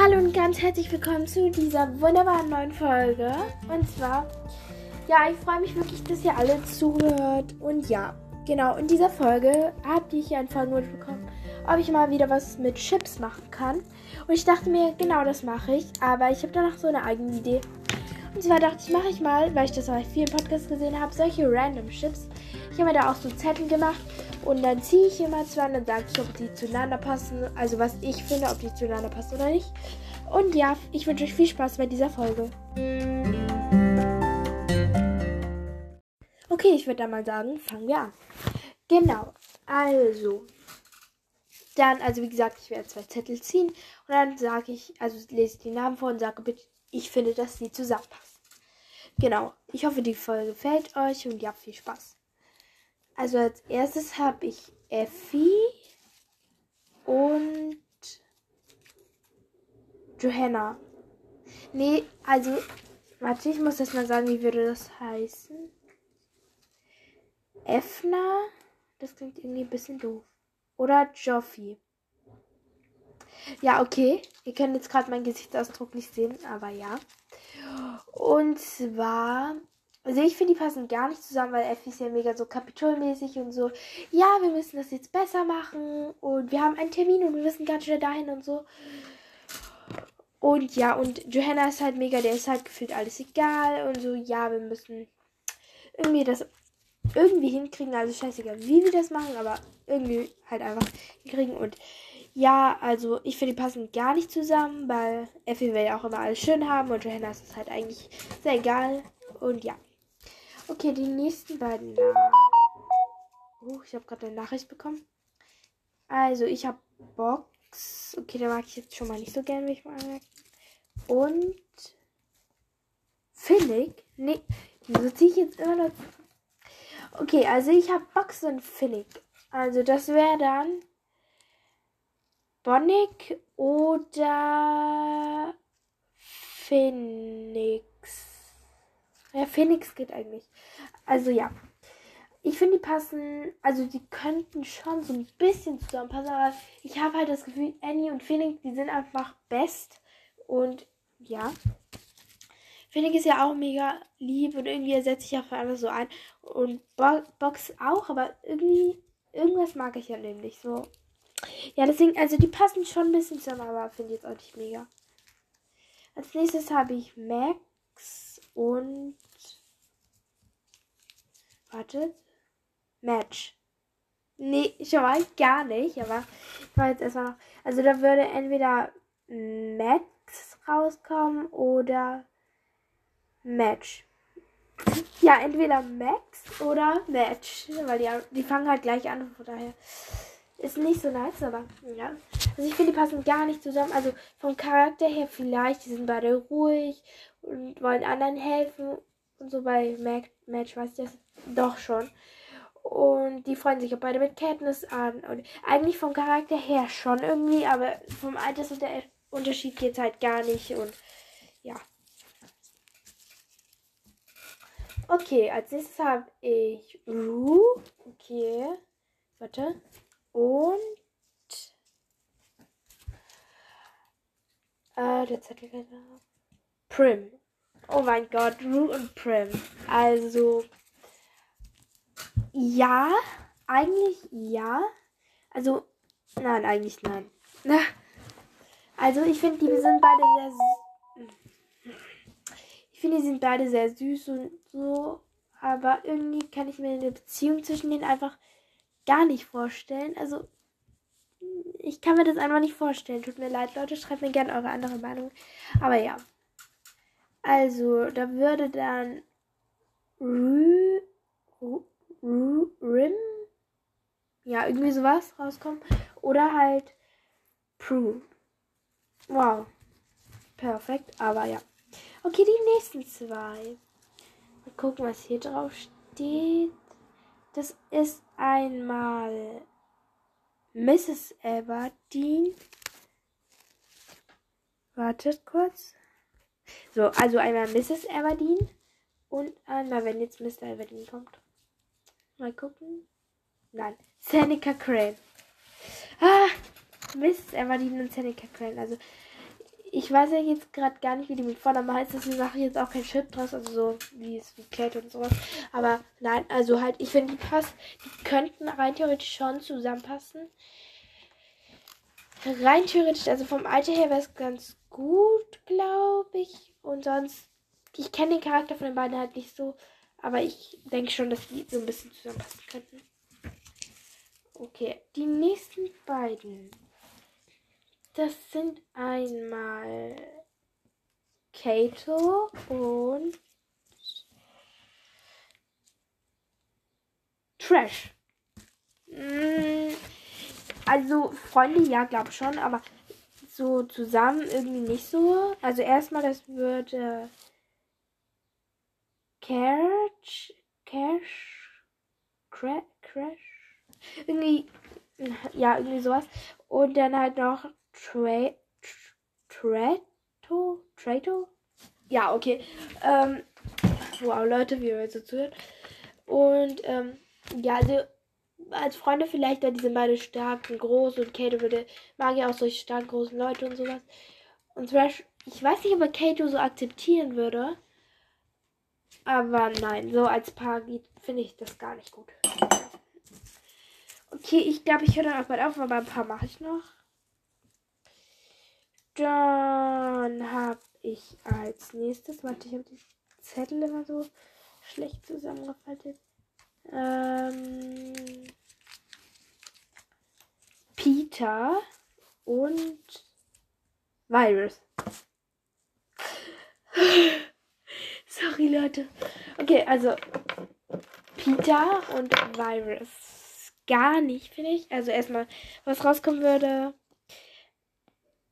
Hallo und ganz herzlich willkommen zu dieser wunderbaren neuen Folge. Und zwar, ja, ich freue mich wirklich, dass ihr alle zuhört. Und ja, genau, in dieser Folge habt ihr hier einen Folgenwunsch bekommen, ob ich mal wieder was mit Chips machen kann. Und ich dachte mir, genau das mache ich. Aber ich habe danach so eine eigene Idee. Und zwar dachte ich, mache ich mal, weil ich das bei vielen Podcasts gesehen habe, solche random Chips. Ich habe mir da auch so Zettel gemacht und dann ziehe ich immer zwei und dann sage ich, ob die zueinander passen. Also was ich finde, ob die zueinander passen oder nicht. Und ja, ich wünsche euch viel Spaß bei dieser Folge. Okay, ich würde dann mal sagen, fangen wir an. Genau, also. Dann, also wie gesagt, ich werde zwei Zettel ziehen und dann sage ich, also lese ich die Namen vor und sage bitte, ich finde, dass die zusammenpassen. Genau, ich hoffe, die Folge gefällt euch und habt viel Spaß. Also als erstes habe ich Effi und Johanna. Nee, also, warte, ich muss erst mal sagen, wie würde das heißen? Efna? Das klingt irgendwie ein bisschen doof. Oder Joffi. Ja, okay. Ihr könnt jetzt gerade meinen Gesichtsausdruck nicht sehen, aber ja. Und zwar, also ich finde, die passen gar nicht zusammen, weil Effi ist ja mega so kapitolmäßig und so. Ja, wir müssen das jetzt besser machen und wir haben einen Termin und wir müssen ganz schnell dahin und so. Und ja, und Johanna ist halt mega, der ist halt gefühlt alles egal und so, ja, wir müssen irgendwie das irgendwie hinkriegen, also scheißegal, wie wir das machen, aber irgendwie halt einfach hinkriegen und ja, also ich finde, die passen gar nicht zusammen, weil Effie will ja auch immer alles schön haben und Johanna ist es halt eigentlich sehr egal und ja. Okay, die nächsten beiden Namen. Oh, ich habe gerade eine Nachricht bekommen. Also, ich habe Box. Okay, da mag ich jetzt schon mal nicht so gern, will ich mal anmerken. Und Finnick. Nee, wieso ziehe ich jetzt immer noch. Okay, also ich habe Box und Finnick. Also das wäre dann Bonnick oder Phoenix. Ja, Phoenix geht eigentlich. Also ja. Ich finde, die passen, also die könnten schon so ein bisschen zusammenpassen, aber ich habe halt das Gefühl, Annie und Phoenix, die sind einfach best. Und ja. Phoenix ist ja auch mega lieb und irgendwie ersetzt sich ja für alles so ein. Und Bo Box auch, aber irgendwie, irgendwas mag ich ja nämlich so. Ja, deswegen, also die passen schon ein bisschen zusammen, aber finde ich jetzt auch nicht mega. Als nächstes habe ich Max und. Wartet. Match. Nee, schon mal gar nicht, aber ich war jetzt erstmal noch. Also da würde entweder Max rauskommen oder Match. Ja, entweder Max oder Match. Weil die, die fangen halt gleich an, von daher ist nicht so nice, aber ja. Also ich finde, die passen gar nicht zusammen. Also vom Charakter her vielleicht, die sind beide ruhig und wollen anderen helfen. Und so bei Match weiß ich das doch schon. Und die freuen sich auch beide mit Katniss an. Und eigentlich vom Charakter her schon irgendwie, aber vom Altersunterschied geht es halt gar nicht. Und ja. Okay, als nächstes habe ich Rue. Okay. Warte. Und äh, der Zettel. Prim. Oh mein Gott, Rue und Prim. Also ja, eigentlich ja. Also nein, eigentlich nein. Also ich finde, die sind beide sehr süß. Ich finde, die sind beide sehr süß und so. Aber irgendwie kann ich mir eine Beziehung zwischen denen einfach gar nicht vorstellen. Also, ich kann mir das einfach nicht vorstellen. Tut mir leid, Leute. Schreibt mir gerne eure andere Meinung. Aber ja. Also, da würde dann Rü, Rü, Rü, Rim, ja, irgendwie sowas rauskommen. Oder halt Prue. Wow. Perfekt, aber ja. Okay, die nächsten zwei. Mal gucken, was hier drauf steht. Das ist einmal Mrs. Aberdeen. Wartet kurz. So, also einmal Mrs. Aberdeen und einmal, wenn jetzt Mr. Aberdeen kommt. Mal gucken. Nein, Seneca Crane. Ah, Mrs. Aberdeen und Seneca Crane. Also, ich weiß ja jetzt gerade gar nicht, wie die mit Vornamen heißt, deswegen mache ich jetzt auch kein Chip draus, also so wie es wie Kate und sowas. Aber nein, also halt, ich finde, die passt, die könnten rein theoretisch schon zusammenpassen. Rein theoretisch, also vom Alter her wäre es ganz gut, glaube ich. Und sonst, ich kenne den Charakter von den beiden halt nicht so, aber ich denke schon, dass die so ein bisschen zusammenpassen könnten. Okay, die nächsten beiden. Das sind einmal Kato und Trash. Mm, also Freunde, ja, glaube schon, aber so zusammen irgendwie nicht so. Also erstmal, das würde Cash, Cash, Crash, Crash, irgendwie, ja, irgendwie sowas. Und dann halt noch Tra Trato? Trato? Ja, okay. Ähm, wow, Leute, wie ihr jetzt so zuhört. Und, ähm, ja, also als Freunde vielleicht, da diese beide stark und groß und Kato würde, mag ja auch solche stark großen Leute und sowas. Und Thrash, ich weiß nicht, ob er Kato so akzeptieren würde. Aber nein, so als Paar finde ich das gar nicht gut. Okay, ich glaube, ich höre dann auch bald auf, aber ein paar mache ich noch. Dann habe ich als nächstes, warte, ich habe die Zettel immer so schlecht zusammengefaltet. Ähm, Peter und Virus. Sorry, Leute. Okay, also Peter und Virus. Gar nicht, finde ich. Also erstmal, was rauskommen würde,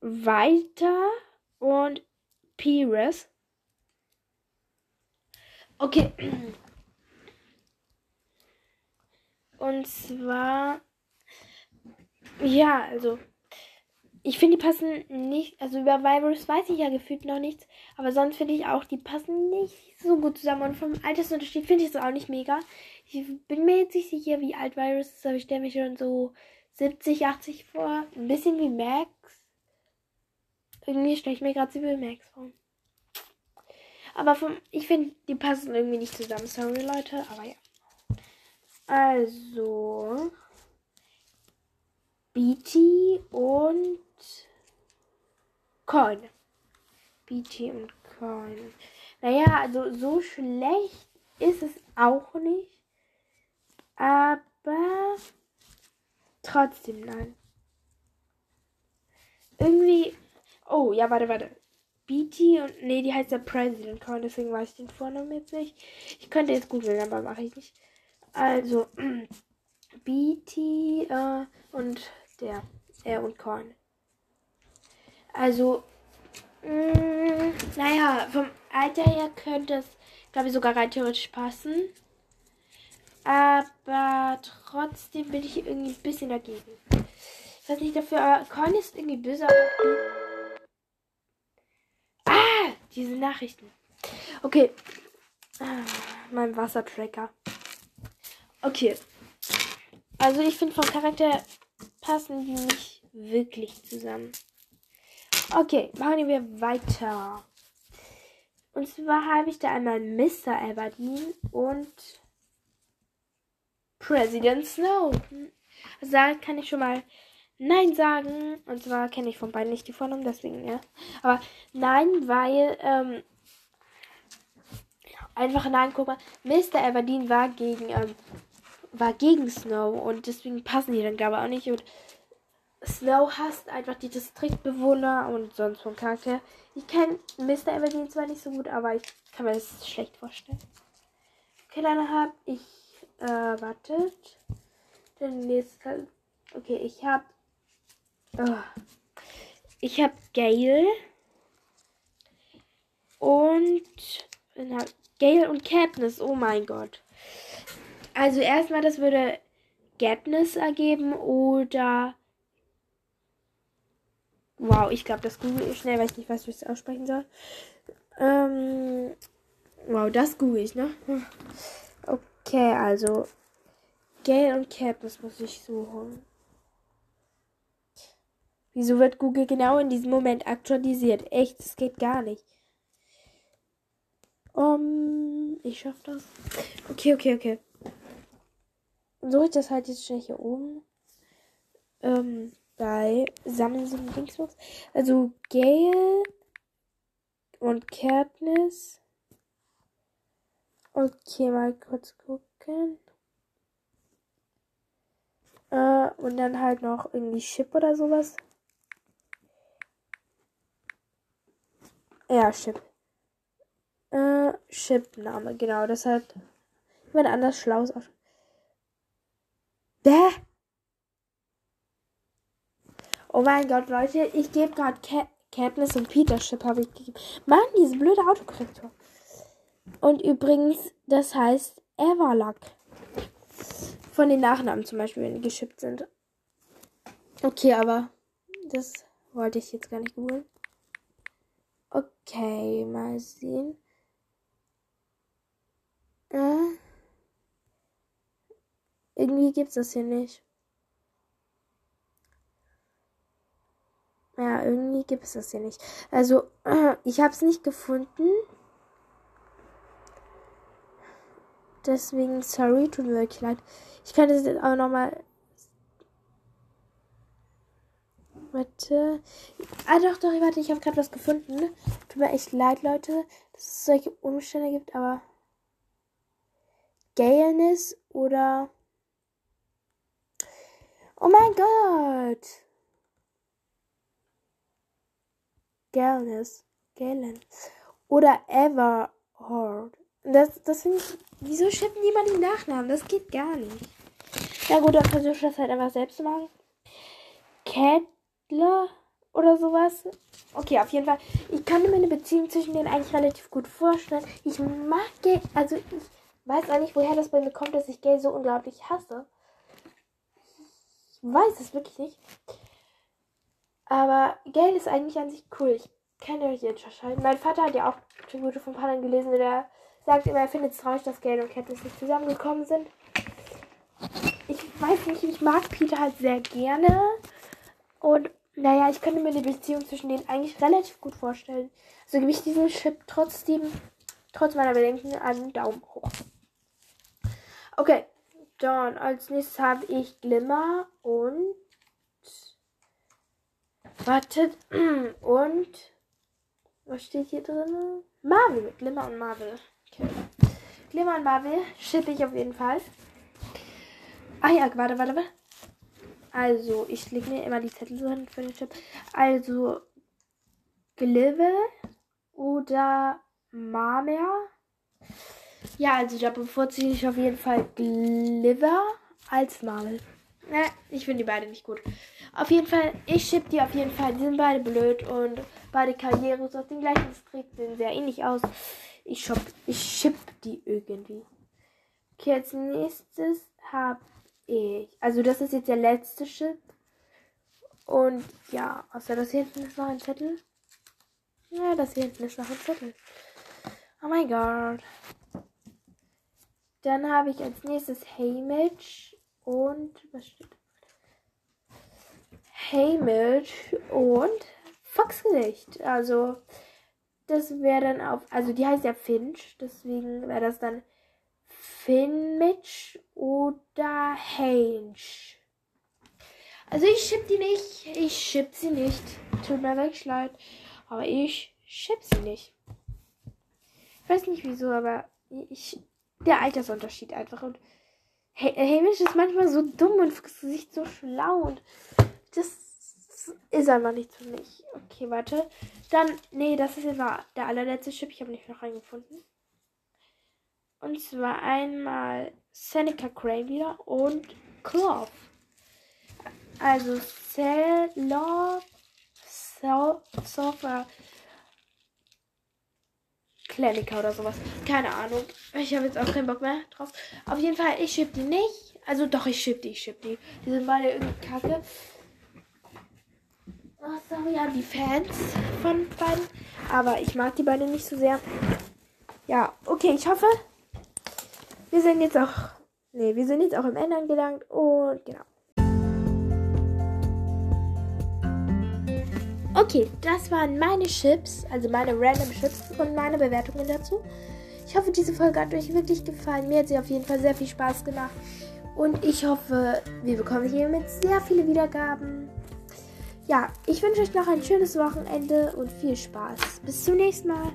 weiter und Pires. Okay. Und zwar, ja, also, ich finde, die passen nicht, also über Virus weiß ich ja gefühlt noch nichts, aber sonst finde ich auch, die passen nicht so gut zusammen. Und vom Altersunterschied finde ich es auch nicht mega. Ich bin mir jetzt nicht sicher, wie alt Virus ist, aber ich stelle mich schon so 70, 80 vor. Ein bisschen wie Max. Irgendwie stelle ich mir gerade Sibyl Max vor. Aber vom, ich finde, die passen irgendwie nicht zusammen. Sorry, Leute, aber ja. Also. BT und Coin. BT und Coin. Naja, also so schlecht ist es auch nicht. Aber trotzdem nein. Irgendwie Oh, ja, warte, warte. BT und. Nee, die heißt ja President Coin, deswegen weiß ich den Vornamen jetzt nicht. Ich könnte jetzt googeln, aber mache ich nicht. Also, BT äh, und der. Er und Coin. Also, mh, mm, naja, vom Alter her könnte es, glaube ich, sogar rein theoretisch passen. Aber trotzdem bin ich irgendwie ein bisschen dagegen. Ich weiß nicht dafür, aber Coin ist irgendwie böse, aber diese Nachrichten. Okay. Ah, mein Wassertracker. Okay. Also ich finde vom Charakter passen die nicht wirklich zusammen. Okay, machen wir weiter. Und zwar habe ich da einmal Mr. Aberdeen und President Snow. Also da kann ich schon mal Nein sagen. Und zwar kenne ich von beiden nicht die Vornamen, deswegen, ja. Aber nein, weil, ähm, einfach nein, guck mal, Mr. Aberdeen war gegen, ähm, war gegen Snow und deswegen passen die dann, glaube ich, auch nicht. Und Snow hasst einfach die Distriktbewohner und sonst vom Charakter. Ich kenne Mr. Aberdeen zwar nicht so gut, aber ich kann mir das schlecht vorstellen. Okay, dann habe ich, äh, wartet. Den nächsten, okay, ich habe Oh. Ich habe Gale. Und. Gale und Katniss. Oh mein Gott. Also erstmal, das würde Katniss ergeben oder. Wow, ich glaube, das google ich schnell, weil ich nicht weiß, wie ich es aussprechen soll. Ähm, wow, das google ich, ne? Okay, also. Gale und Katniss muss ich suchen. Wieso wird Google genau in diesem Moment aktualisiert? Echt, das geht gar nicht. Um, ich schaff das. Okay, okay, okay. Suche ich das halt jetzt schnell hier oben. Ähm, bei Sammeln so Dingsbox. Also Gale und Katniss. Okay, mal kurz gucken. Äh, und dann halt noch irgendwie Chip oder sowas. Ja, Chip. Äh, Chip-Name, genau. Das hat jemand anders Schlaues aus. Bäh! Oh mein Gott, Leute, ich gebe gerade Katniss und Peter Chip habe ich gegeben. Mann, diese blöde Autokorrektor. Und übrigens, das heißt Everluck. Von den Nachnamen zum Beispiel, wenn die geschippt sind. Okay, aber das wollte ich jetzt gar nicht googeln. Okay, mal sehen. Irgendwie gibt's das hier nicht. Ja, irgendwie gibt es das hier nicht. Also, ich habe es nicht gefunden. Deswegen, sorry, tut mir wirklich leid. Ich kann das jetzt auch nochmal. Warte. Ah, doch, doch, warte, ich habe gerade was gefunden. Tut mir echt leid, Leute, dass es solche Umstände gibt, aber. Galeness oder. Oh mein Gott! Galeness. Galen. Oder Everhord. Das, das finde ich. Wieso schippen niemand den Nachnamen? Das geht gar nicht. Ja gut, dann versuche ich das halt einfach selbst zu machen. Kettler oder sowas. Okay, auf jeden Fall. Ich kann mir eine Beziehung zwischen denen eigentlich relativ gut vorstellen. Ich mag Gay. Also ich weiß auch nicht, woher das bei mir kommt, dass ich Gay so unglaublich hasse. Weiß es wirklich nicht. Aber Gay ist eigentlich an sich cool. Ich kann euch jetzt unterscheiden. Mein Vater hat ja auch Tribute von Pannen gelesen, der sagt immer, er findet es traurig, dass Gale und Katniss nicht zusammengekommen sind. Ich weiß nicht, ich mag Peter halt sehr gerne. Und naja, ich könnte mir die Beziehung zwischen denen eigentlich relativ gut vorstellen. Also gebe ich diesen Chip trotzdem, trotz meiner Bedenken, einen Daumen hoch. Okay, dann als nächstes habe ich Glimmer und. Wartet. Und. Was steht hier drin? Marvel. Glimmer und Marvel. Okay. Glimmer und Marvel schippe ich auf jeden Fall. Ah ja, warte, warte, warte. Also, ich lege mir immer die Zettel so hin für den Chip. Also, Glive oder Marmer. Ja, also da bevorzuge ich auf jeden Fall Gliver als Marvel. Ne, ich finde die beide nicht gut. Auf jeden Fall, ich schipp die auf jeden Fall. Die sind beide blöd und beide Karrieres aus dem gleichen Distrikt sehen sehr ähnlich aus. Ich, shop, ich ship die irgendwie. Okay, als nächstes habe ich. Also, das ist jetzt der letzte Chip. Und ja, außer das hier hinten ist noch ein Zettel. Ja, das hier hinten ist noch ein Zettel. Oh mein Gott. Dann habe ich als nächstes Haymitch und was steht? Haymitch und Foxgesicht. Also das wäre dann auf, also die heißt ja Finch, deswegen wäre das dann Finmitch oder Hange. Also ich schipp die nicht, ich schipp sie nicht. Tut mir wirklich leid, aber ich schipp sie nicht. Ich weiß nicht wieso, aber ich, der Altersunterschied einfach und Hamish ist manchmal so dumm und Gesicht so schlau und das ist einfach nichts für mich. Okay, warte. Dann, nee, das ist jetzt der allerletzte Chip. Ich habe nicht noch reingefunden. Und zwar einmal Seneca Cray wieder und Cloth. Also Cello Software Klinika oder sowas. Keine Ahnung. Ich habe jetzt auch keinen Bock mehr drauf. Auf jeden Fall, ich schieb die nicht. Also doch, ich schieb die, ich schieb die. Die sind beide irgendwie kacke. Oh, sorry an die Fans von beiden. Aber ich mag die beiden nicht so sehr. Ja, okay, ich hoffe, wir sind jetzt auch. Ne, wir sind jetzt auch im Ende angelangt. Und genau. Okay, das waren meine Chips, also meine random Chips und meine Bewertungen dazu. Ich hoffe, diese Folge hat euch wirklich gefallen. Mir hat sie auf jeden Fall sehr viel Spaß gemacht. Und ich hoffe, wir bekommen hiermit sehr viele Wiedergaben. Ja, ich wünsche euch noch ein schönes Wochenende und viel Spaß. Bis zum nächsten Mal.